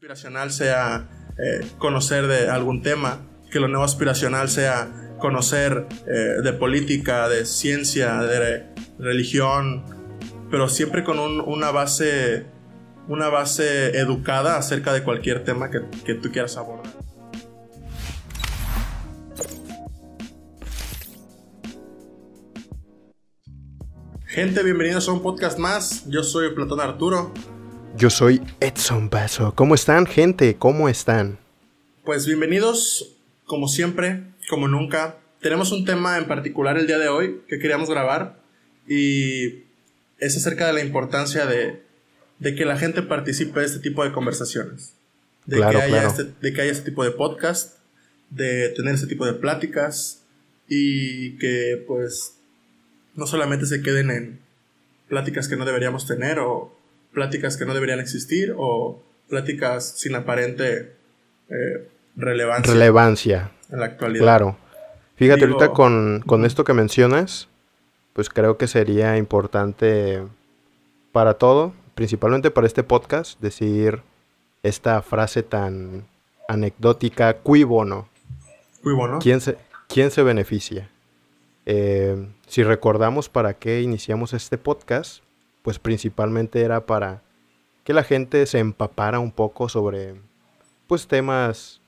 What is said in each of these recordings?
aspiracional sea eh, conocer de algún tema, que lo nuevo aspiracional sea conocer eh, de política, de ciencia, de religión, pero siempre con una base una base educada acerca de cualquier tema que, que tú quieras abordar. Gente, bienvenidos a un podcast más. Yo soy Platón Arturo. Yo soy Edson Basso. ¿Cómo están, gente? ¿Cómo están? Pues bienvenidos, como siempre, como nunca. Tenemos un tema en particular el día de hoy que queríamos grabar y es acerca de la importancia de, que la gente participe de este tipo de conversaciones. De, que haya Este, de que haya este tipo de podcast, de tener este tipo de pláticas y que pues no solamente se queden en pláticas que no deberíamos tener o pláticas que no deberían existir o pláticas sin aparente eh, relevancia. Relevancia. En la actualidad. Claro. Fíjate, ahorita con, con esto que mencionas, pues creo que sería importante para todo, principalmente para este podcast, decir esta frase tan anecdótica, cui bono. Cui bono. ¿Quién se, quién se beneficia? Eh, si recordamos para qué iniciamos este podcast, pues principalmente era para que la gente se empapara un poco sobre pues temas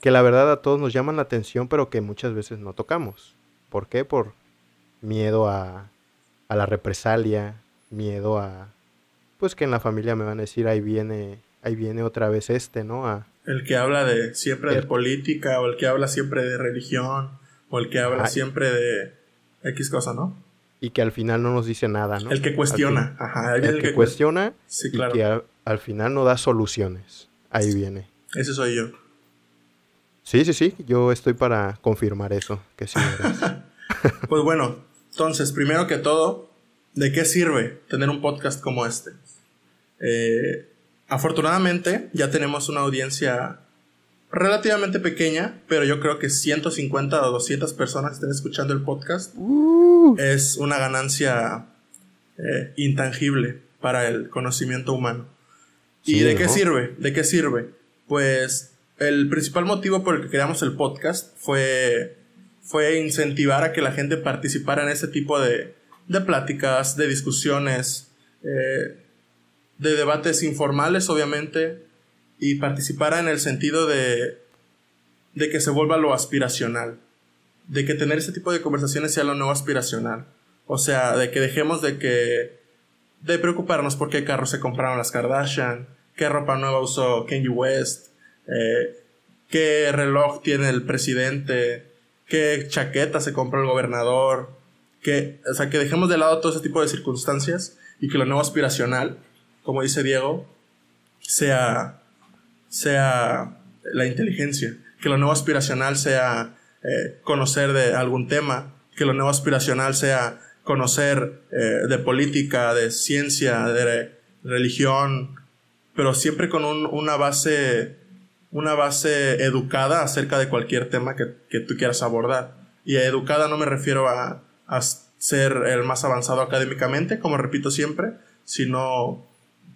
que la verdad a todos nos llaman la atención pero que muchas veces no tocamos. ¿Por qué? Por miedo a, a la represalia, miedo a pues que en la familia me van a decir ahí viene ahí viene otra vez este, ¿no? A, el que habla de siempre de política o el que habla siempre de religión o el que habla siempre de X cosa, ¿no? Y que al final no nos dice nada, ¿no? El que cuestiona, ajá. El, que, cuestiona y que al, final no da soluciones. Ahí viene. Ese soy yo. Sí, sí, sí. Yo estoy para confirmar eso, que sí pues bueno, entonces, primero que todo, ¿de qué sirve tener un podcast como este? Eh, afortunadamente, ya tenemos una audiencia relativamente pequeña, pero yo creo que 150 o 200 personas estén escuchando el podcast. Uh. Es una ganancia eh, intangible para el conocimiento humano. ¿Y de qué sirve? ¿De qué sirve? Pues el principal motivo por el que creamos el podcast fue, fue incentivar a que la gente participara en ese tipo de, de pláticas, de discusiones, eh, de debates informales, obviamente, y participara en el sentido de, de que se vuelva lo aspiracional, de que tener ese tipo de conversaciones sea lo nuevo aspiracional. O sea, de que dejemos de que de preocuparnos por qué carro se compraron las Kardashian, qué ropa nueva usó Kanye West, eh, qué reloj tiene el presidente, qué chaqueta se compró el gobernador, que, o sea, que dejemos de lado todo ese tipo de circunstancias y que lo nuevo aspiracional, como dice Diego, sea sea la inteligencia, que lo nuevo aspiracional sea eh, conocer de algún tema, que lo nuevo aspiracional sea conocer eh, de política, de ciencia, de religión, pero siempre con una base una base educada acerca de cualquier tema que, que tú quieras abordar. Y educada no me refiero a, a ser el más avanzado académicamente, como repito siempre, sino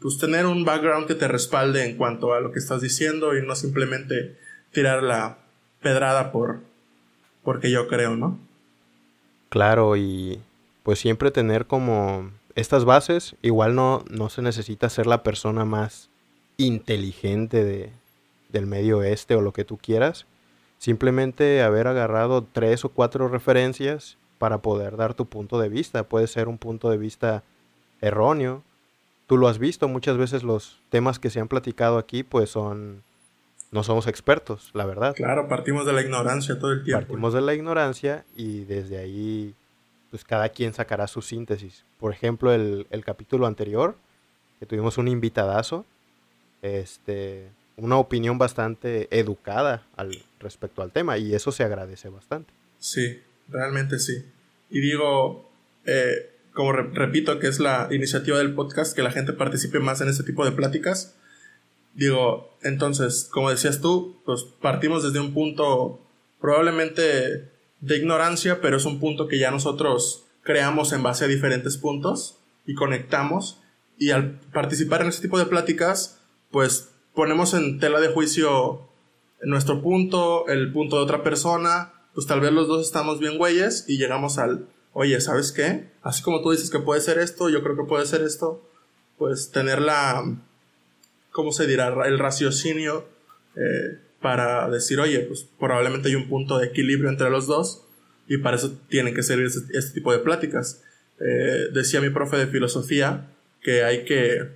pues tener un background que te respalde en cuanto a lo que estás diciendo y no simplemente tirar la pedrada por porque yo creo, ¿no? Claro, y pues siempre tener como estas bases, igual no, no se necesita ser la persona más inteligente de, del medio oeste o lo que tú quieras, simplemente haber agarrado tres o cuatro referencias para poder dar tu punto de vista. Puede ser un punto de vista erróneo, tú lo has visto, muchas veces los temas que se han platicado aquí pues son, no somos expertos, la verdad. Claro, partimos de la ignorancia todo el tiempo. Partimos de la ignorancia y desde ahí pues cada quien sacará su síntesis. Por ejemplo, el, capítulo anterior, que tuvimos un invitadazo, este, una opinión bastante educada al respecto al tema y eso se agradece bastante. Sí, realmente sí. Y digo, eh, como repito, que es la iniciativa del podcast, que la gente participe más en este tipo de pláticas. Digo, entonces, como decías tú, pues partimos desde un punto probablemente de ignorancia, pero es un punto que ya nosotros creamos en base a diferentes puntos y conectamos. Y al participar en este tipo de pláticas, pues ponemos en tela de juicio nuestro punto, el punto de otra persona, pues tal vez los dos estamos bien güeyes y llegamos al, oye, ¿sabes qué? Así como tú dices que puede ser esto, yo creo que puede ser esto, pues tener la, ¿cómo se dirá? El raciocinio eh, para decir, oye, pues probablemente hay un punto de equilibrio entre los dos y para eso tienen que servir este, este tipo de pláticas. Eh, decía mi profe de filosofía que hay que,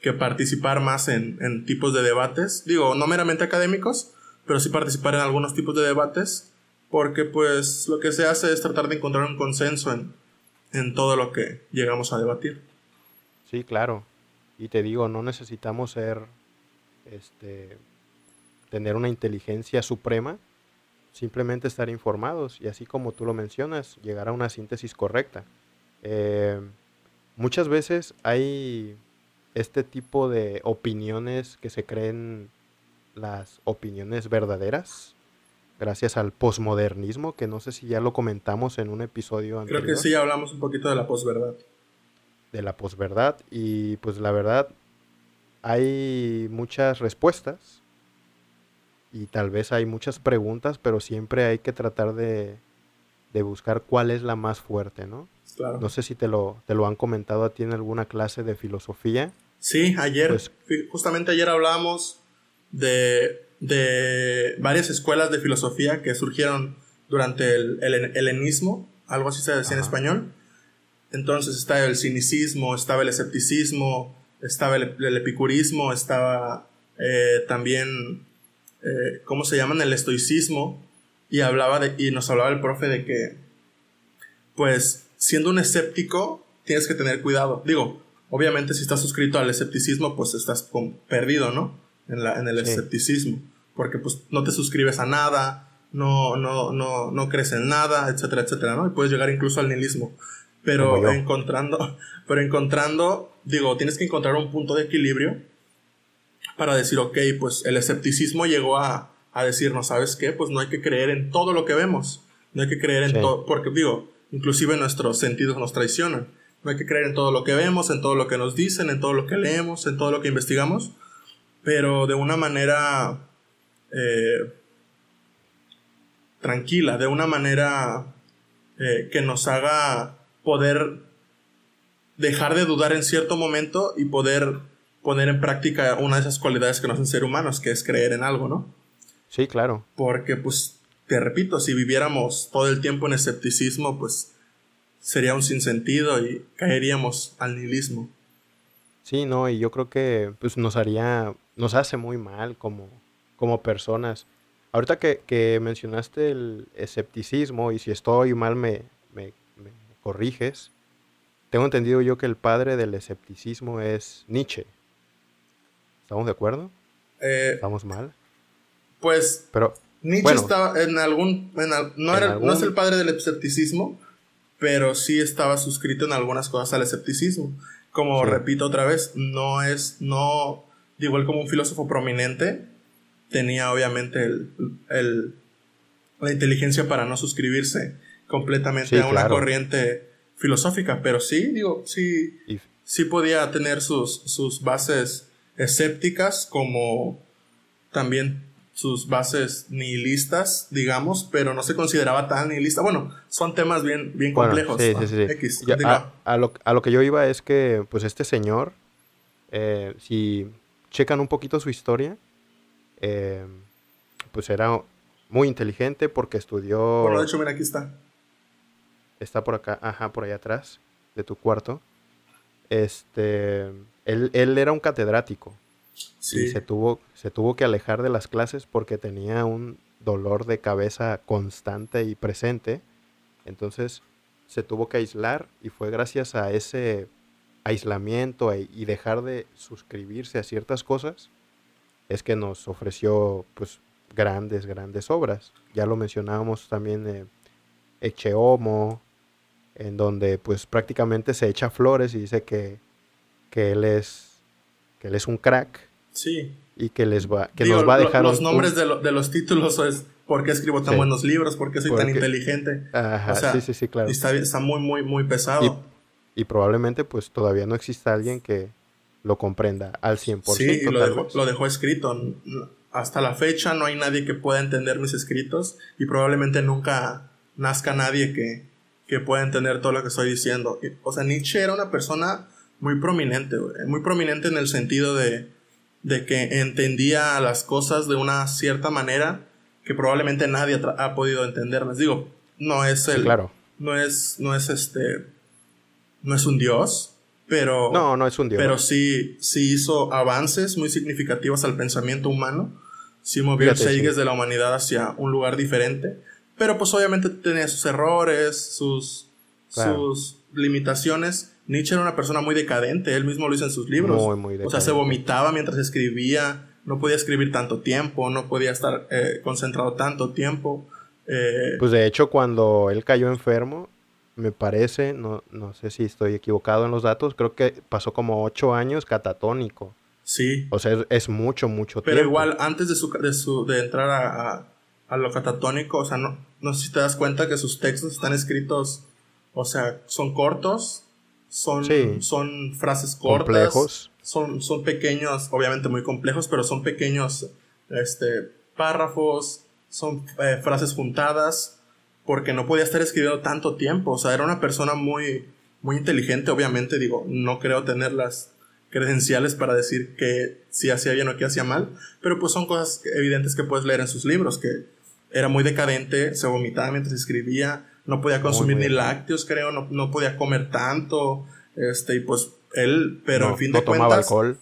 que participar más en, en, tipos de debates, digo, no meramente académicos, pero sí participar en algunos tipos de debates, porque pues lo que se hace es tratar de encontrar un consenso en, en todo lo que llegamos a debatir. Sí, claro. Y te digo, no necesitamos ser, este, tener una inteligencia suprema, simplemente estar informados y así como tú lo mencionas, llegar a una síntesis correcta. Eh, muchas veces hay este tipo de opiniones que se creen las opiniones verdaderas gracias al posmodernismo, que no sé si ya lo comentamos en un episodio anterior. Creo que sí, hablamos un poquito de la posverdad. De la posverdad y pues la verdad hay muchas respuestas y tal vez hay muchas preguntas, pero siempre hay que tratar de, de buscar cuál es la más fuerte, ¿no? No sé si te lo, te lo han comentado a ti en alguna clase de filosofía. Sí, ayer, pues justamente ayer hablamos de, de, varias escuelas de filosofía que surgieron durante el, helenismo, algo así se decía en español. Entonces estaba el cinicismo, estaba el escepticismo, estaba el, epicurismo, estaba eh, también, eh, ¿cómo se llaman? El estoicismo. Y, hablaba de, y nos hablaba el profe de que, pues, siendo un escéptico, tienes que tener cuidado. Digo, obviamente si estás suscrito al escepticismo, pues estás perdido, ¿no? En, la, en el escepticismo. Porque pues no te suscribes a nada, no, no, no, no crees en nada, etcétera, etcétera, ¿no? Y puedes llegar incluso al nihilismo. Pero encontrando, pero encontrando, digo, tienes que encontrar un punto de equilibrio para decir, ok, pues el escepticismo llegó a, a decirnos, ¿sabes qué? Pues no hay que creer en todo lo que vemos. No hay que creer en todo, porque digo, Inclusive nuestros sentidos nos traicionan. No hay que creer en todo lo que vemos, en todo lo que nos dicen, en todo lo que leemos, en todo lo que investigamos, pero de una manera eh, tranquila, de una manera eh, que nos haga poder dejar de dudar en cierto momento y poder poner en práctica una de esas cualidades que nos hacen ser humanos, que es creer en algo, ¿no? Sí, claro. Porque pues te repito, si viviéramos todo el tiempo en escepticismo, pues sería un sinsentido y caeríamos al nihilismo. Sí, no, y yo creo que pues nos haría, nos hace muy mal como, como personas. Ahorita que, mencionaste el escepticismo, y si estoy mal me, me, corriges, tengo entendido yo que el padre del escepticismo es Nietzsche. ¿Estamos de acuerdo? Eh, ¿Estamos mal? Pues... Pero Nietzsche estaba en algún. no, era, no es el padre del escepticismo, pero sí estaba suscrito en algunas cosas al escepticismo. Como repito otra vez, no es. No. Digo, él como un filósofo prominente, tenía obviamente el, la inteligencia para no suscribirse completamente a una corriente filosófica, pero sí, digo, sí, sí podía tener sus, sus bases escépticas como también sus bases nihilistas, digamos, pero no se consideraba tan nihilista. Bueno, son temas bien, bien complejos. sí, sí, sí. a, lo, a, lo, que yo iba es que, pues, este señor, eh, si checan un poquito su historia, eh, pues era muy inteligente porque estudió... Bueno, de hecho, mira, aquí está. Está por acá, ajá, por allá atrás de tu cuarto. Este, él, él era un catedrático y se tuvo, se tuvo que alejar de las clases porque tenía un dolor de cabeza constante y presente. Entonces se tuvo que aislar y fue gracias a ese aislamiento e, y dejar de suscribirse a ciertas cosas es que nos ofreció pues grandes, grandes obras. Ya lo mencionábamos también de Echeomo, en donde pues prácticamente se echa flores y dice que, que él es que él es un crack. Sí. Y que les va, que nos va a dejar. los nombres de, los títulos es por qué escribo tan buenos libros, por qué soy tan inteligente. Ajá, sí, sí, sí, claro. Está, está muy, muy, muy pesado. Y, probablemente, pues todavía no exista alguien que lo comprenda al 100%. Sí, lo dejó, lo dejó escrito. Hasta la fecha no hay nadie que pueda entender mis escritos y probablemente nunca nazca nadie que, que pueda entender todo lo que estoy diciendo. O sea, Nietzsche era una persona muy prominente, muy prominente en el sentido de, de que entendía las cosas de una cierta manera que probablemente nadie ha podido entender. Les digo, no es el, claro. no es, no es este, no es un dios, pero no, no es un dios. Pero sí, sí hizo avances muy significativos al pensamiento humano, sí movió el de la humanidad hacia un lugar diferente, pero pues obviamente tenía sus errores, sus, sus limitaciones. Nietzsche era una persona muy decadente, él mismo lo hizo en sus libros. o sea, se vomitaba mientras escribía, no podía escribir tanto tiempo, no podía estar eh, concentrado tanto tiempo. Eh, pues de hecho, cuando él cayó enfermo, me parece, no, no sé si estoy equivocado en los datos, creo que pasó como ocho años catatónico. Sí. O sea, es, mucho, mucho tiempo. Pero igual, antes de, su, de, su, de entrar a, a, lo catatónico, o sea, no, no sé si te das cuenta que sus textos están escritos, o sea, son cortos, son, son frases cortas. Complejos. Son, son pequeños, obviamente muy complejos, pero son pequeños este, párrafos, son eh, frases juntadas, porque no podía estar escribiendo tanto tiempo. O sea, era una persona muy, muy inteligente, obviamente, digo, no creo tener las credenciales para decir que si hacía bien o que hacía mal, pero pues son cosas evidentes que puedes leer en sus libros, que era muy decadente, se vomitaba mientras escribía, no podía consumir ni lácteos, creo, no, no, podía comer tanto, este, y pues él, pero en fin de cuentas... tomaba alcohol.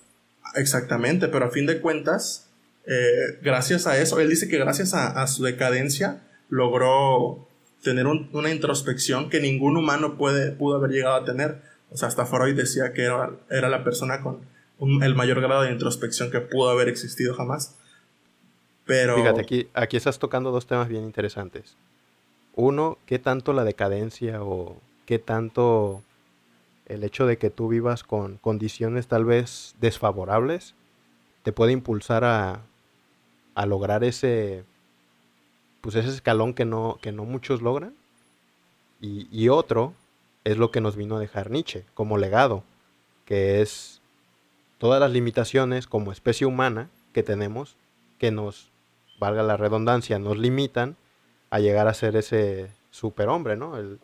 Exactamente, pero a fin de cuentas, eh, gracias a eso, él dice que gracias a, su decadencia logró tener una introspección que ningún humano puede, pudo haber llegado a tener. O sea, hasta Freud decía que era, era la persona con el mayor grado de introspección que pudo haber existido jamás. Pero... Fíjate, aquí, aquí estás tocando dos temas bien interesantes. Uno, ¿qué tanto la decadencia o qué tanto el hecho de que tú vivas con condiciones tal vez desfavorables te puede impulsar a, a lograr ese pues ese escalón que no, que no muchos logran. Y, otro es lo que nos vino a dejar Nietzsche como legado, que es todas las limitaciones como especie humana que tenemos, que nos, valga la redundancia, nos limitan a llegar a ser ese superhombre, ¿no? Él,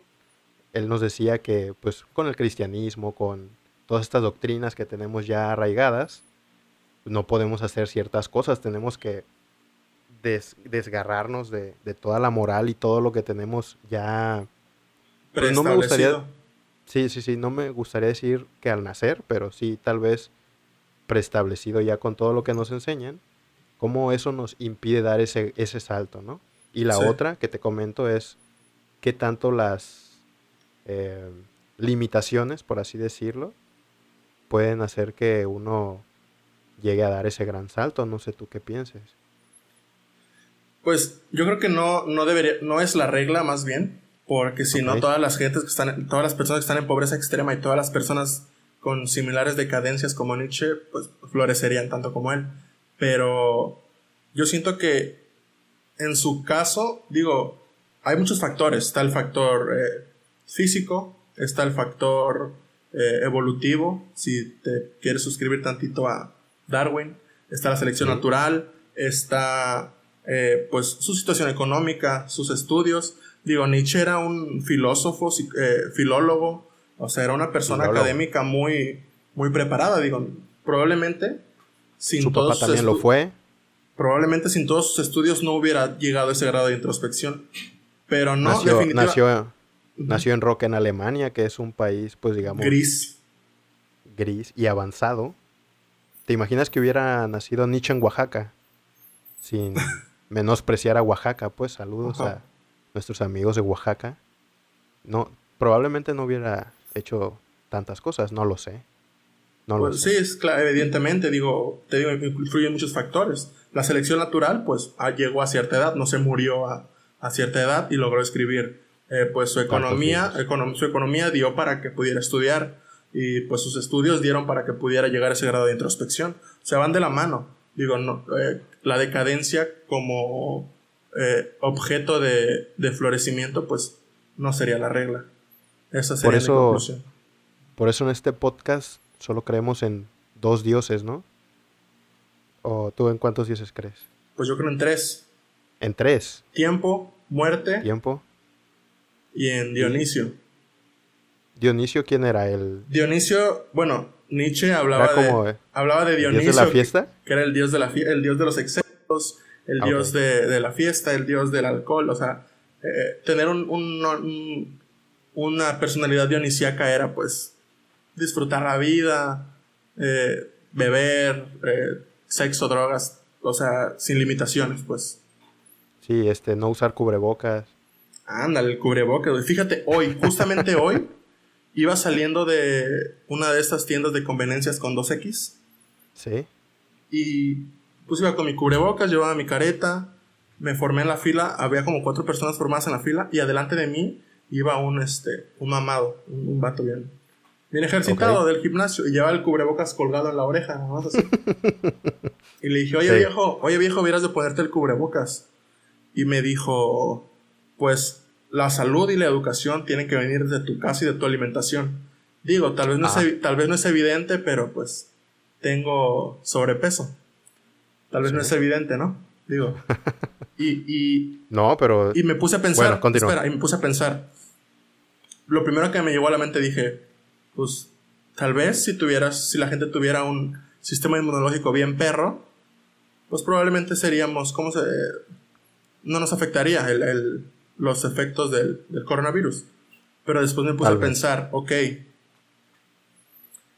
él nos decía que pues con el cristianismo, con todas estas doctrinas que tenemos ya arraigadas, no podemos hacer ciertas cosas, tenemos que desgarrarnos de, toda la moral y todo lo que tenemos ya... Pues no me gustaría... Sí, sí, sí, no me gustaría decir que al nacer, pero sí tal vez preestablecido ya con todo lo que nos enseñan, cómo eso nos impide dar ese, ese salto, ¿no? Y la otra que te comento es qué tanto las eh, limitaciones, por así decirlo, pueden hacer que uno llegue a dar ese gran salto. No sé tú qué pienses. Pues yo creo que no, no debería, no es la regla más bien, porque si no todas las gentes que están, todas las personas que están en pobreza extrema y todas las personas con similares decadencias como Nietzsche, pues florecerían tanto como él. Pero yo siento que en su caso, digo, hay muchos factores. Está el factor eh, físico, está el factor eh, evolutivo, si te quieres suscribir tantito a Darwin, está la selección natural, está eh, pues su situación económica, sus estudios. Digo, Nietzsche era un filósofo, eh, filólogo, o sea, era una persona académica muy, muy preparada. Digo, probablemente sin su todos papá también lo fue. Probablemente sin todos sus estudios no hubiera llegado a ese grado de introspección. Pero no, nació, definitivamente. Nació, en Rock, en Alemania, que es un país, pues digamos. Gris. Gris y avanzado. ¿Te imaginas que hubiera nacido Nietzsche en Oaxaca? Sin. menospreciar a Oaxaca, pues saludos a nuestros amigos de Oaxaca. No, probablemente no hubiera hecho tantas cosas, no lo sé. No lo pues sé. Sí, es claro, evidentemente, digo, te digo, influyen muchos factores. La selección natural, pues llegó a cierta edad, no se murió a, cierta edad y logró escribir. Eh, pues su economía, su economía dio para que pudiera estudiar y pues sus estudios dieron para que pudiera llegar a ese grado de introspección. Se van de la mano. Digo, no, eh, la decadencia como eh, objeto de, florecimiento, pues no sería la regla. Esa sería por eso, Por eso en este podcast solo creemos en dos dioses, ¿no? ¿O tú en cuántos dioses crees? Pues yo creo en tres. En tres. Tiempo, muerte. Tiempo. Y en Dionisio. ¿Dionisio quién era? El... Dionisio, bueno, Nietzsche hablaba, de, hablaba de Dionisio. ¿Dios de la fiesta? Que, era el dios de, la el dios de los excesos, el ah, dios de, la fiesta, el dios del alcohol. O sea, eh, tener un, una personalidad dionisíaca era pues disfrutar la vida, eh, beber, eh, sexo, drogas, o sea, sin limitaciones, pues. Sí, este, no usar cubrebocas. Ándale, el cubrebocas. Fíjate, hoy, justamente hoy, iba saliendo de una de estas tiendas de conveniencias con 2X. Sí. Y pues iba con mi cubrebocas, llevaba mi careta, me formé en la fila, había como cuatro personas formadas en la fila y adelante de mí iba un, este, un mamado, un, vato bien, bien ejercitado del gimnasio y llevaba el cubrebocas colgado en la oreja, nada más así. y le dije, oye viejo, oye viejo, vieras de ponerte el cubrebocas. Y me dijo, pues la salud y la educación tienen que venir de tu casa y de tu alimentación. Digo, tal vez no, es, tal vez no es evidente, pero pues tengo sobrepeso. Tal vez no es evidente, ¿no? Digo. Y, y, no, pero... Y me puse a pensar... espera, y me puse a pensar. Lo primero que me llegó a la mente dije, pues tal vez si tuvieras, si la gente tuviera un sistema inmunológico bien perro, pues probablemente seríamos, ¿cómo se...? No nos afectaría el, el los efectos del, coronavirus. Pero después me puse a pensar, ok,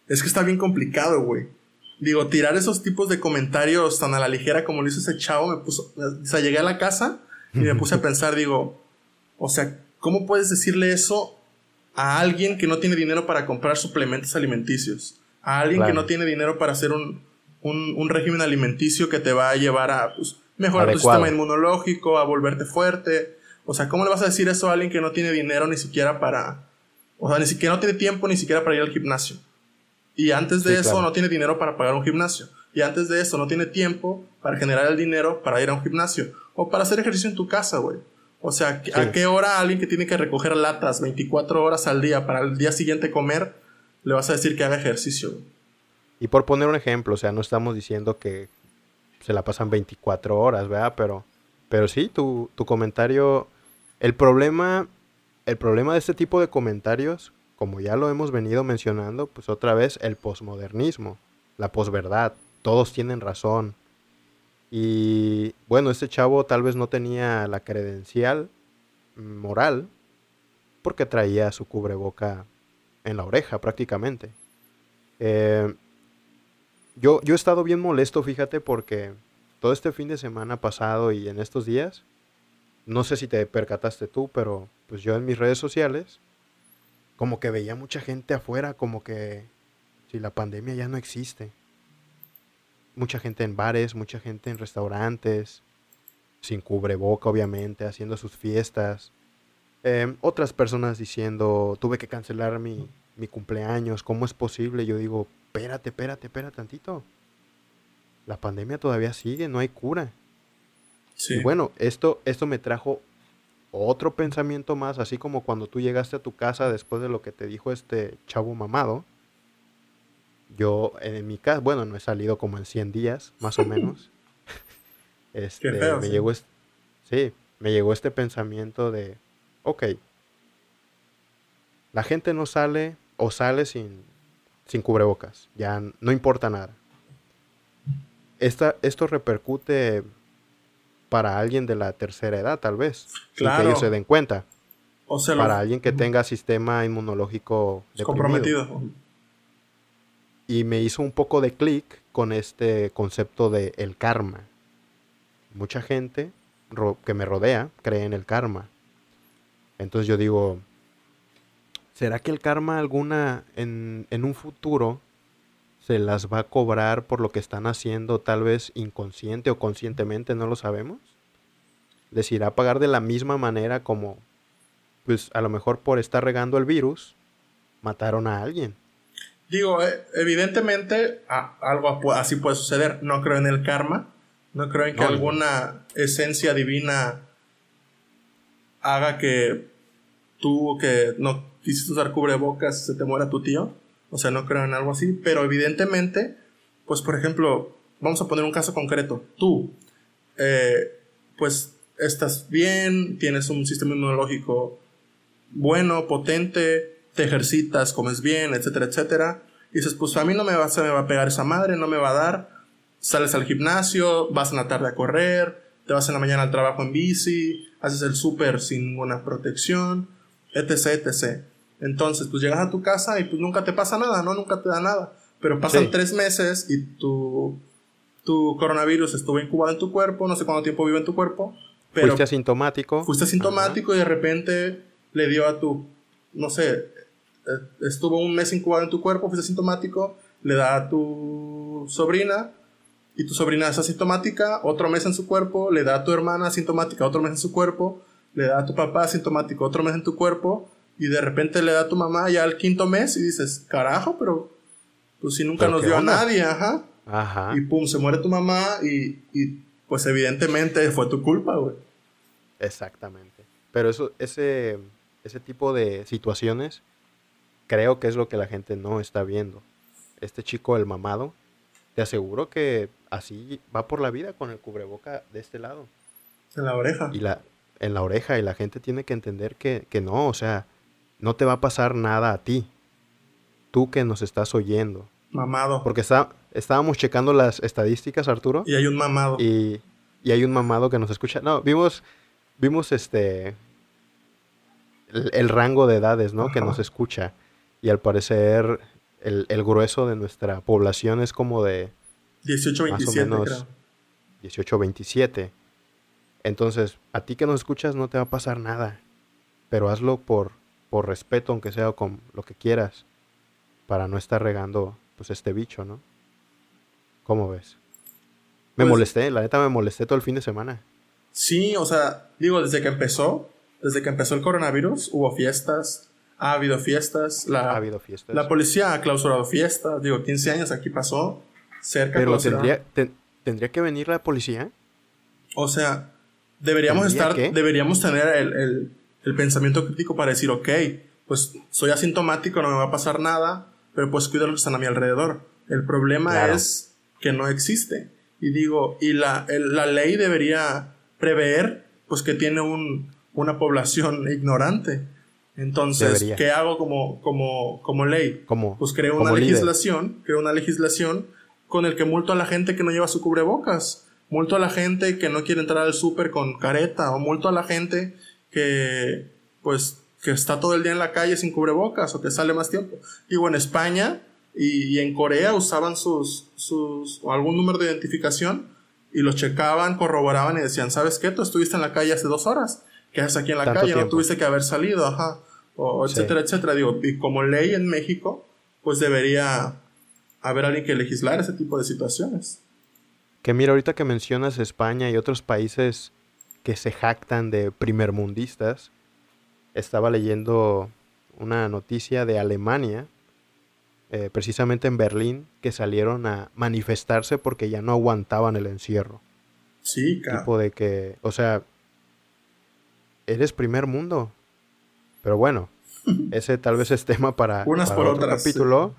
es que está bien complicado, güey. Digo, tirar esos tipos de comentarios tan a la ligera como lo hizo ese chavo, me puso, o sea, llegué a la casa y me puse a pensar, digo, o sea, ¿cómo puedes decirle eso a alguien que no tiene dinero para comprar suplementos alimenticios? A alguien que no tiene dinero para hacer un, un, régimen alimenticio que te va a llevar a pues, mejorar tu sistema inmunológico, a volverte fuerte, o sea, ¿cómo le vas a decir eso a alguien que no tiene dinero ni siquiera para... O sea, ni siquiera no tiene tiempo ni siquiera para ir al gimnasio. Y antes de eso no tiene dinero para pagar un gimnasio. Y antes de eso no tiene tiempo para generar el dinero para ir a un gimnasio. O para hacer ejercicio en tu casa, güey. O sea, ¿a qué hora alguien que tiene que recoger latas 24 horas al día para el día siguiente comer, le vas a decir que haga ejercicio? Y por poner un ejemplo, o sea, no estamos diciendo que se la pasan 24 horas, ¿verdad? Pero, pero sí, tu, tu comentario el problema, el problema de este tipo de comentarios, como ya lo hemos venido mencionando, pues otra vez el posmodernismo, la posverdad, todos tienen razón. Y bueno, este chavo tal vez no tenía la credencial moral porque traía su cubreboca en la oreja prácticamente. Eh, yo, yo he estado bien molesto, fíjate, porque todo este fin de semana pasado y en estos días no sé si te percataste tú, pero pues yo en mis redes sociales, como que veía mucha gente afuera, como que si la pandemia ya no existe. Mucha gente en bares, mucha gente en restaurantes, sin cubreboca obviamente, haciendo sus fiestas. Em, otras personas diciendo, tuve que cancelar mi, mi cumpleaños, ¿cómo es posible? Yo digo, espérate, espérate, espérate tantito. La pandemia todavía sigue, no hay cura. Y bueno, esto, esto me trajo otro pensamiento más, así como cuando tú llegaste a tu casa después de lo que te dijo este chavo mamado. Yo, en mi casa, bueno, no he salido como en 100 días, más o menos. este, me llegó este, sí, me llegó este pensamiento de, ok, la gente no sale o sale sin, sin cubrebocas, ya no importa nada. Esta, esto repercute para alguien de la tercera edad, tal vez. Claro. que ellos se den cuenta. O sea, para alguien que tenga sistema inmunológico comprometido. Y me hizo un poco de clic con este concepto de el karma. Mucha gente que me rodea cree en el karma. Entonces yo digo, ¿será que el karma alguna en, en un futuro se las va a cobrar por lo que están haciendo, tal vez inconsciente o conscientemente, no lo sabemos. Les irá a pagar de la misma manera como, pues a lo mejor por estar regando el virus, mataron a alguien. Digo, eh, evidentemente algo así puede suceder. No creo en el karma. No creo en que alguna esencia divina haga que tú que no quisiste usar cubrebocas se te muera tu tío. O sea, no creo en algo así, pero evidentemente pues por ejemplo, vamos a poner un caso concreto. Tú, eh, pues estás bien, tienes un sistema inmunológico bueno, potente, te ejercitas, comes bien, etcétera, etcétera. Y dices, pues a mí no me va, se me va a pegar esa madre, no me va a dar. Sales al gimnasio, vas en la tarde a correr, te vas en la mañana al trabajo en bici, haces el súper sin ninguna protección, etc, etc. Entonces, pues llegas a tu casa y pues nunca te pasa nada, ¿no? Nunca te da nada. Pero pasan tres meses y tu, tu coronavirus estuvo incubado en tu cuerpo, no sé cuánto tiempo vive en tu cuerpo. Pero fuiste asintomático. Fuiste asintomático y de repente le dio a tu, no sé, eh, estuvo un mes incubado en tu cuerpo, fuiste asintomático, le da a tu sobrina y tu sobrina es asintomática, otro mes en su cuerpo, le da a tu hermana asintomática, otro mes en su cuerpo, le da a tu papá asintomático, otro mes en tu cuerpo, y de repente le da a tu mamá ya al quinto mes y dices, carajo, pero pues si nunca nos dio a nadie, ajá. Ajá. Y pum, se muere tu mamá y, y pues evidentemente fue tu culpa, güey. Exactamente. Pero eso, ese, ese tipo de situaciones creo que es lo que la gente no está viendo. Este chico, el mamado, te aseguro que así va por la vida con el cubreboca de este lado. En la oreja. Y la, en la oreja. Y la gente tiene que entender que, que no, o sea, no te va a pasar nada a ti. Tú que nos estás oyendo. Mamado. Porque está, estábamos checando las estadísticas, Arturo. Y hay un mamado. Y, y hay un mamado que nos escucha. No, vimos, vimos este, el, rango de edades, ¿no? Que nos escucha. Y al parecer el, el, grueso de nuestra población es como de... 18, 27, 18, 27. Entonces, a ti que nos escuchas no te va a pasar nada. Pero hazlo por, por respeto, aunque sea con lo que quieras. Para no estar regando pues este bicho, ¿no? ¿Cómo ves? Me pues molesté, la neta me molesté todo el fin de semana. Sí, o sea, digo, desde que empezó, desde que empezó el coronavirus, hubo fiestas, ha habido fiestas, la, ha habido fiestas. La policía ha clausurado fiestas, digo, 15 años aquí pasó, cerca Pero tendría, tendría que venir la policía. O sea, deberíamos estar, deberíamos tener el, el, pensamiento crítico para decir, ok, pues soy asintomático, no me va a pasar nada, pero pues cuido a los que están a mi alrededor. El problema es que no existe. Y digo, y la, la ley debería prever, pues que tiene un, una población ignorante. Entonces, ¿qué hago como, como, como ley? pues creo una legislación, creo una legislación con el que multo a la gente que no lleva su cubrebocas, multo a la gente que no quiere entrar al súper con careta, o multo a la gente que, pues, que está todo el día en la calle sin cubrebocas, o que sale más tiempo. Digo, en España y, en Corea usaban sus, sus, o algún número de identificación y lo checaban, corroboraban y decían, ¿sabes qué? Tú estuviste en la calle hace dos horas que haces aquí en la calle, no tuviste que haber salido, ajá, o etcétera, etcétera. Digo, y como ley en México, pues debería haber alguien que legislar ese tipo de situaciones. Que mira, ahorita que mencionas España y otros países que se jactan de primermundistas, estaba leyendo una noticia de Alemania, eh, precisamente en Berlín, que salieron a manifestarse porque ya no aguantaban el encierro. Sí, claro. Tipo de que, o sea, eres primer mundo. Pero bueno, ese tal vez es tema para, Unas por otro capítulo.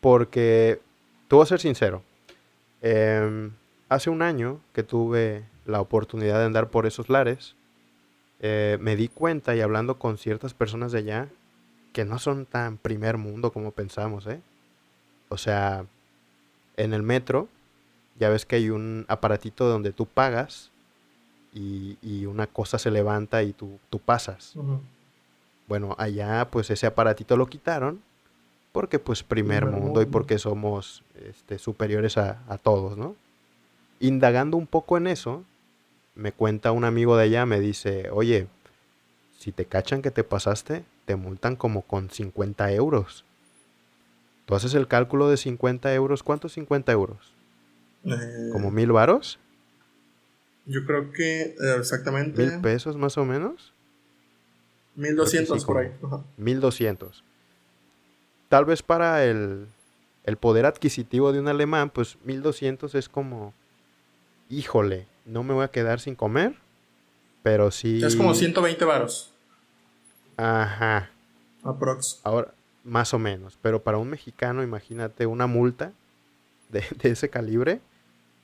Porque, tú voy a ser sincero, em, hace un año que tuve la oportunidad de andar por esos lares, eh, me di cuenta y hablando con ciertas personas de allá, que no son tan primer mundo como pensamos, ¿eh? O sea, en el metro, ya ves que hay un aparatito donde tú pagas y, una cosa se levanta y tú, tú pasas. Bueno, allá pues ese aparatito lo quitaron porque pues primer, mundo, y porque somos este, superiores a, a, todos, ¿no? Indagando un poco en eso, me cuenta un amigo de allá, me dice, oye, si te cachan que te pasaste, te multan como con 50 euros. Tú haces el cálculo de 50 euros, ¿cuántos 50 euros? Eh, ¿Como mil varos? Yo creo que eh, exactamente. ¿Mil pesos más o menos? 1200 por ahí. 1200. Tal vez para el, el poder adquisitivo de un alemán, pues 1200 es como, híjole, no me voy a quedar sin comer, pero sí. Es como 120 varos. Ajá. Aprox. Ahora, más o menos. Pero para un mexicano, imagínate una multa de, ese calibre,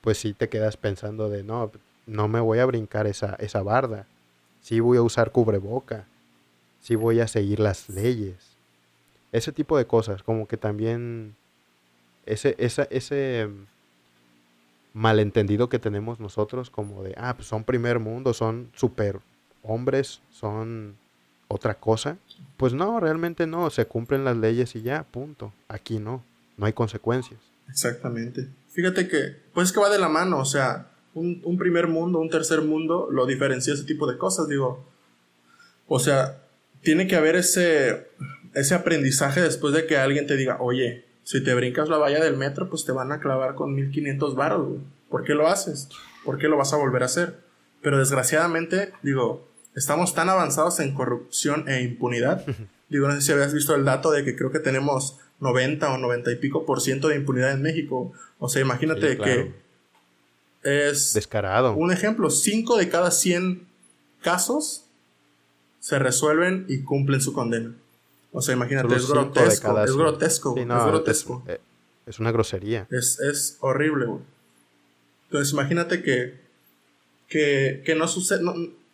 pues sí te quedas pensando de, no, no me voy a brincar esa, esa barda. Sí voy a usar cubreboca. Sí voy a seguir las leyes. Ese tipo de cosas, como que también ese, esa, ese malentendido que tenemos nosotros como de, ah, pues son primer mundo, son super hombres, son otra cosa. Pues no, realmente no, se cumplen las leyes y ya, punto. Aquí no, no hay consecuencias. Exactamente. Fíjate que, pues es que va de la mano, o sea, un, un primer mundo, un tercer mundo, lo diferencia ese tipo de cosas, digo. O sea, tiene que haber ese, ese aprendizaje después de que alguien te diga, oye, si te brincas la valla del metro, pues te van a clavar con 1500 varos, güey. ¿Por qué lo haces? ¿Por qué lo vas a volver a hacer? Pero desgraciadamente, digo, estamos tan avanzados en corrupción e impunidad. Digo, no sé si habías visto el dato de que creo que tenemos 90 o 90 y pico por ciento de impunidad en México. O sea, imagínate que es... Descarado. Un ejemplo, 5 de cada 100 casos se resuelven y cumplen su condena. O sea, imagínate, es grotesco, es grotesco, es grotesco. Eh, es, una grosería. Es, es horrible, güey. Entonces, imagínate que, que, que no sucede,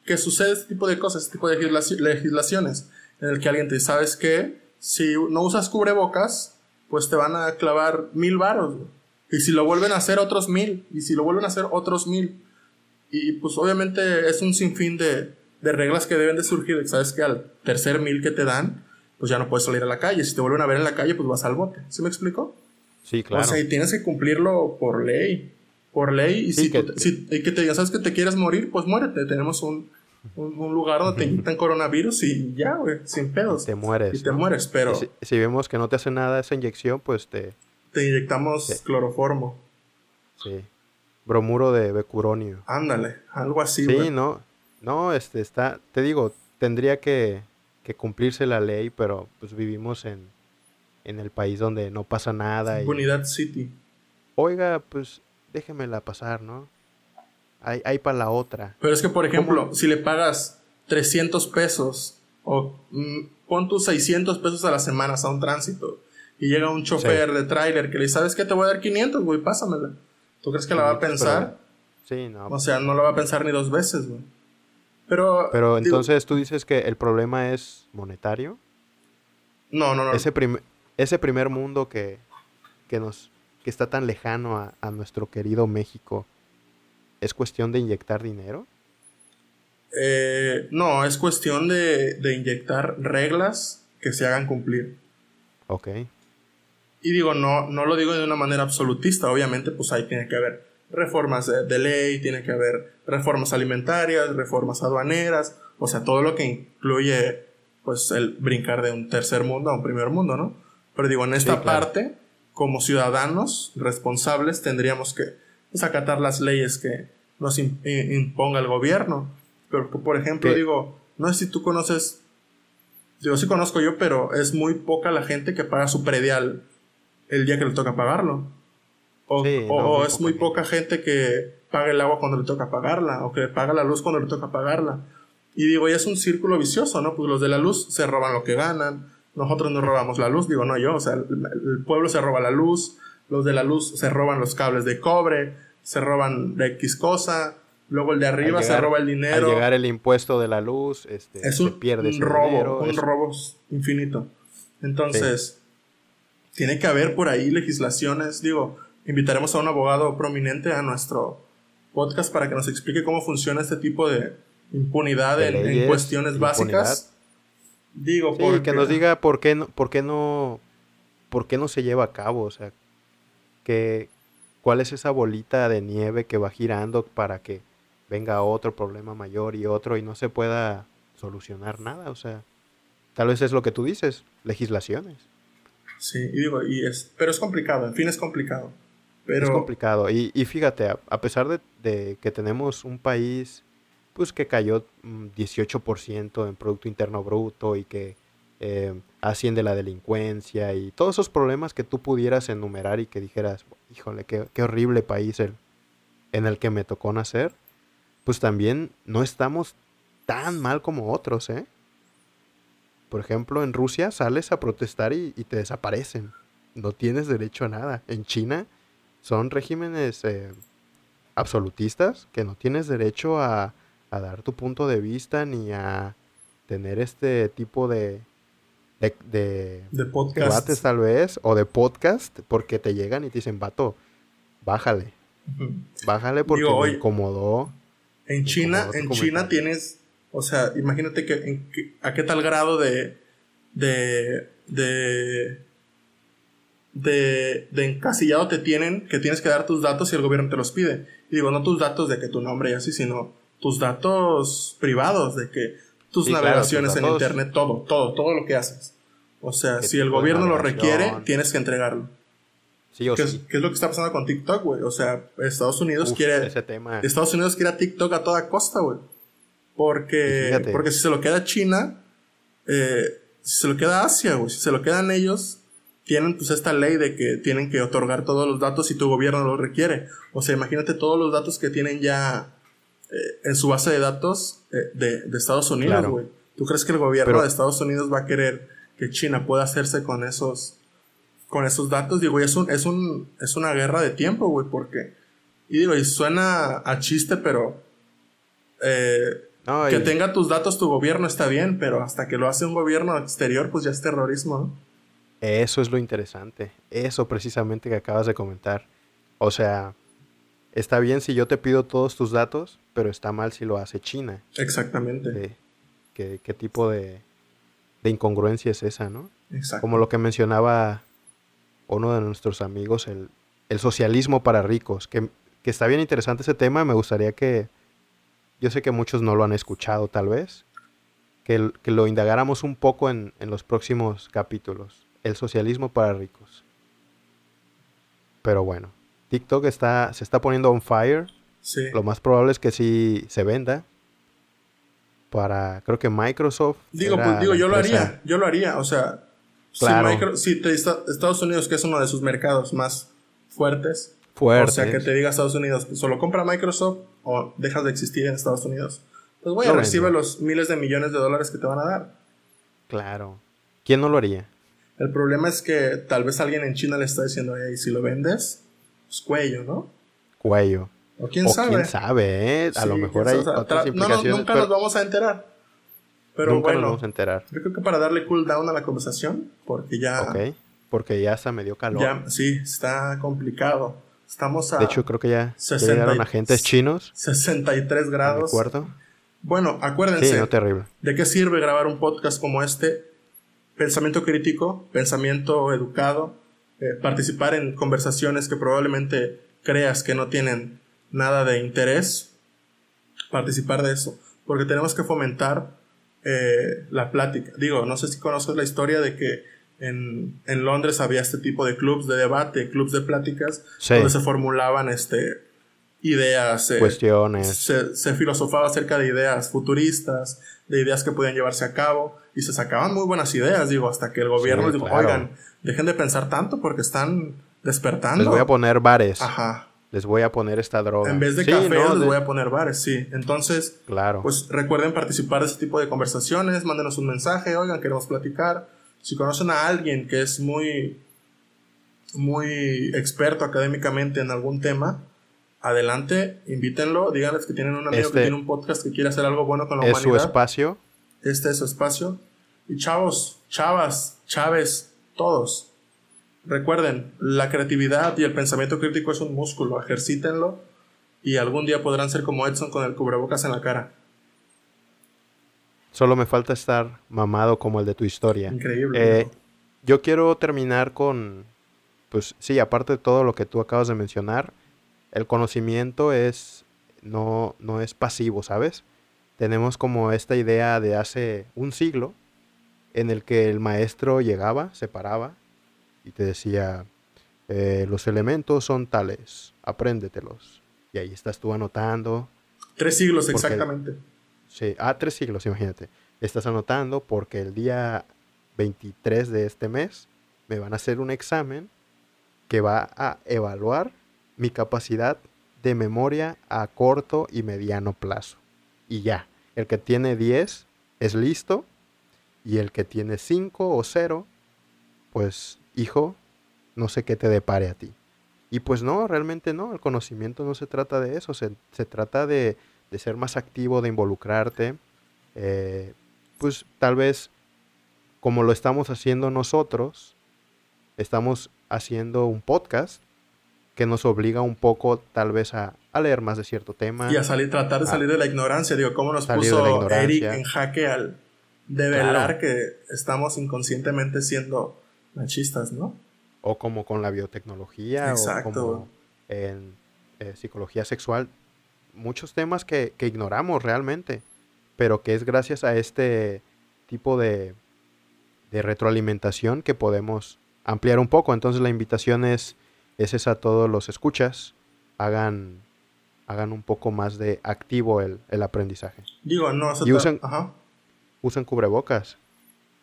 que sucede este tipo de cosas, este tipo de legislaciones, en el que alguien te dice, ¿sabes qué? Si no usas cubrebocas, pues te van a clavar mil varos, Y si lo vuelven a hacer, otros mil. Y si lo vuelven a hacer, otros mil. Y pues obviamente es un sinfín de, de reglas que deben de surgir. Sabes que al tercer mil que te dan, pues ya no puedes salir a la calle. Si te vuelven a ver en la calle, pues vas al bote. ¿Sí me explico? Sí, claro. O sea, y tienes que cumplirlo por ley. Por ley. Y si, que, que te digan, ¿sabes que te quieres morir? Pues muérete. Tenemos un, un, lugar donde te inyectan coronavirus y ya, güey, sin pedos. Y te mueres. Y te mueres, pero. Si, vemos que no te hace nada esa inyección, pues te. Te inyectamos cloroformo. Sí. Bromuro de becuronio. Ándale, algo así, Sí, no. No, este está. Te digo, tendría que que cumplirse la ley, pero pues vivimos en, en el país donde no pasa nada. Unidad City. Oiga, pues déjemela pasar, ¿no? Hay, hay para la otra. Pero es que, por ejemplo, si le pagas 300 pesos o mm, pon tus 600 pesos a la semana a un tránsito y llega un chofer de tráiler que le dice, ¿sabes qué? Te voy a dar 500, güey, pásamela. ¿Tú crees que la va a pensar? sí, no. O sea, no la va a pensar ni dos veces, güey. Pero, Pero entonces tú dices que el problema es monetario. No, no, no. Ese, ese primer mundo que, que, nos, que está tan lejano a, nuestro querido México, ¿es cuestión de inyectar dinero? Eh, no, es cuestión de, de, inyectar reglas que se hagan cumplir. Ok. Y digo, no, no lo digo de una manera absolutista, obviamente, pues ahí tiene que haber reformas de, ley, tiene que haber reformas alimentarias, reformas aduaneras, o sea, todo lo que incluye pues el brincar de un tercer mundo a un primer mundo, ¿no? Pero digo, en esta parte, como ciudadanos responsables, tendríamos que pues, acatar las leyes que nos imponga el gobierno. Pero, por ejemplo, digo, no sé si tú conoces, digo, sí conozco yo, pero es muy poca la gente que paga su predial el día que le toca pagarlo. O, es muy poca gente que paga el agua cuando le toca pagarla, o que paga la luz cuando le toca pagarla. Y digo, ya es un círculo vicioso, ¿no? Pues los de la luz se roban lo que ganan, nosotros nos robamos la luz, digo, no yo, o sea, el, pueblo se roba la luz, los de la luz se roban los cables de cobre, se roban de X cosa, luego el de arriba se roba el dinero. Al llegar el impuesto de la luz, este, es un, pierde robo, un robo infinito. Entonces, tiene que haber por ahí legislaciones, digo, invitaremos a un abogado prominente a nuestro podcast para que nos explique cómo funciona este tipo de impunidad en, cuestiones básicas. Digo, porque... que nos diga por qué no, por qué no, por qué no se lleva a cabo, o sea, que cuál es esa bolita de nieve que va girando para que venga otro problema mayor y otro y no se pueda solucionar nada, o sea, tal vez es lo que tú dices, legislaciones. Sí, y digo, y es, pero es complicado, en fin es complicado. Es complicado. Y, fíjate, a, pesar de, que tenemos un país pues que cayó 18% mm, en Producto Interno Bruto y que eh, asciende la delincuencia y todos esos problemas que tú pudieras enumerar y que dijeras, híjole, qué, horrible país el, en el que me tocó nacer, pues también no estamos tan mal como otros, ¿eh? Por ejemplo, en Rusia sales a protestar y te desaparecen. No tienes derecho a nada. En China son regímenes eh, absolutistas que no tienes derecho a, a, dar tu punto de vista ni a tener este tipo de, de, de, debates tal vez o de podcast porque te llegan y te dicen, vato, bájale. Bájale porque me incomodó. En China, en China tienes, o sea, imagínate que, a qué tal grado de, de, de, de, de encasillado te tienen que tienes que dar tus datos y el gobierno te los pide. Y digo, no tus datos de que tu nombre y así, sino tus datos privados, de que tus navegaciones en internet, todo, todo, todo lo que haces. O sea, si el gobierno lo requiere, tienes que entregarlo. Sí, ¿Qué, Es, ¿Qué, es, lo que está pasando con TikTok, güey? O sea, Estados Unidos quiere. Ese tema. Estados Unidos quiere a TikTok a toda costa, güey. Porque, porque si se lo queda China, eh, si se lo queda Asia, güey, si se lo quedan ellos, tienen pues esta ley de que tienen que otorgar todos los datos si tu gobierno lo requiere. O sea, imagínate todos los datos que tienen ya eh, en su base de datos eh, de, de, Estados Unidos, güey. ¿Tú crees que el gobierno de Estados Unidos va a querer que China pueda hacerse con esos con esos datos? Digo, es un es un es una guerra de tiempo, güey, porque y digo, y suena a chiste, pero eh, que tenga tus datos tu gobierno está bien, pero hasta que lo hace un gobierno exterior, pues ya es terrorismo, ¿no? Eso es lo interesante. Eso precisamente que acabas de comentar. O sea, está bien si yo te pido todos tus datos, pero está mal si lo hace China. Exactamente. ¿Qué, qué tipo de, de, incongruencia es esa, no? Exacto. Como lo que mencionaba uno de nuestros amigos, el, el socialismo para ricos, que, que, está bien interesante ese tema. Me gustaría que, yo sé que muchos no lo han escuchado tal vez, que, que lo indagáramos un poco en, en los próximos capítulos el socialismo para ricos. Pero bueno, TikTok está, se está poniendo on fire. Sí. Lo más probable es que sí se venda. Para, creo que Microsoft. Digo, pues, digo yo lo haría. Yo lo haría. O sea, claro. si, Estados Unidos, que es uno de sus mercados más fuertes. Fuertes. O sea, que te diga Estados Unidos, pues, solo compra Microsoft o dejas de existir en Estados Unidos. Pues voy a recibir los miles de millones de dólares que te van a dar. Claro. ¿Quién no lo haría? El problema es que tal vez alguien en China le está diciendo, hey, si lo vendes, pues cuello, ¿no? Cuello. O quién sabe. quién sabe, ¿eh? A lo mejor hay otras implicaciones. No, nunca nos vamos a enterar. Pero nunca bueno, nos vamos a enterar. Yo creo que para darle cool down a la conversación, porque ya... Ok, porque ya está medio calor. Ya, sí, está complicado. Estamos a... De hecho, creo que ya, 60, llegaron agentes chinos. 63 grados. ¿De acuerdo? Bueno, acuérdense. Sí, no, terrible. ¿De qué sirve grabar un podcast como este pensamiento crítico, pensamiento educado, eh, participar en conversaciones que probablemente creas que no tienen nada de interés, participar de eso, porque tenemos que fomentar eh, la plática. Digo, no sé si conoces la historia de que en, en Londres había este tipo de clubs de debate, clubs de pláticas, donde se formulaban este, ideas, eh, cuestiones. Se, se, filosofaba acerca de ideas futuristas, de ideas que podían llevarse a cabo y se sacaban muy buenas ideas, digo, hasta que el gobierno les dijo, oigan, dejen de pensar tanto porque están despertando. Les voy a poner bares. Ajá. Les voy a poner esta droga. En vez de café, les voy a poner bares, sí. Entonces, claro. pues recuerden participar de ese tipo de conversaciones, mándenos un mensaje, oigan, queremos platicar. Si conocen a alguien que es muy, muy experto académicamente en algún tema, adelante, invítenlo, díganles que tienen un amigo que este tiene un podcast que quiere hacer algo bueno con la humanidad. Es su espacio. Este es su espacio. Y chavos, chavas, chaves, todos. Recuerden, la creatividad y el pensamiento crítico es un músculo, ejercítenlo y algún día podrán ser como Edson con el cubrebocas en la cara. Solo me falta estar mamado como el de tu historia. Increíble. Eh, yo quiero terminar con, pues sí, aparte de todo lo que tú acabas de mencionar, el conocimiento es no, no es pasivo, ¿sabes? Tenemos como esta idea de hace un siglo en el que el maestro llegaba, se paraba y te decía, eh, los elementos son tales, apréndetelos. Y ahí estás tú anotando. Tres siglos exactamente. Sí, ah, tres siglos, imagínate. Estás anotando porque el día 23 de este mes me van a hacer un examen que va a evaluar mi capacidad de memoria a corto y mediano plazo. Y ya, el que tiene 10 es listo y el que tiene 5 o 0, pues hijo, no sé qué te depare a ti. Y pues no, realmente no, el conocimiento no se trata de eso, se, trata de, ser más activo, de involucrarte. Eh, pues tal vez como lo estamos haciendo nosotros, estamos haciendo un podcast que nos obliga un poco tal vez a, leer más de cierto tema. Y a salir, tratar de salir de la ignorancia. Digo, ¿cómo nos puso Eric en jaque al develar que estamos inconscientemente siendo machistas, ¿no? o como con la biotecnología, o como en eh, psicología sexual, muchos temas que, ignoramos realmente, pero que es gracias a este tipo de, de, retroalimentación que podemos ampliar un poco. Entonces la invitación es, es esa a todos los escuchas, hagan, hagan un poco más de activo el, aprendizaje. Digo, no, y usen, usen cubrebocas,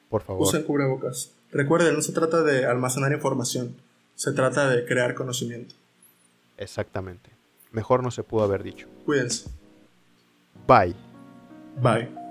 por favor. Usen cubrebocas. Recuerden, no se trata de almacenar información, se trata de crear conocimiento. Exactamente. Mejor no se pudo haber dicho. Cuídense. Bye. Bye.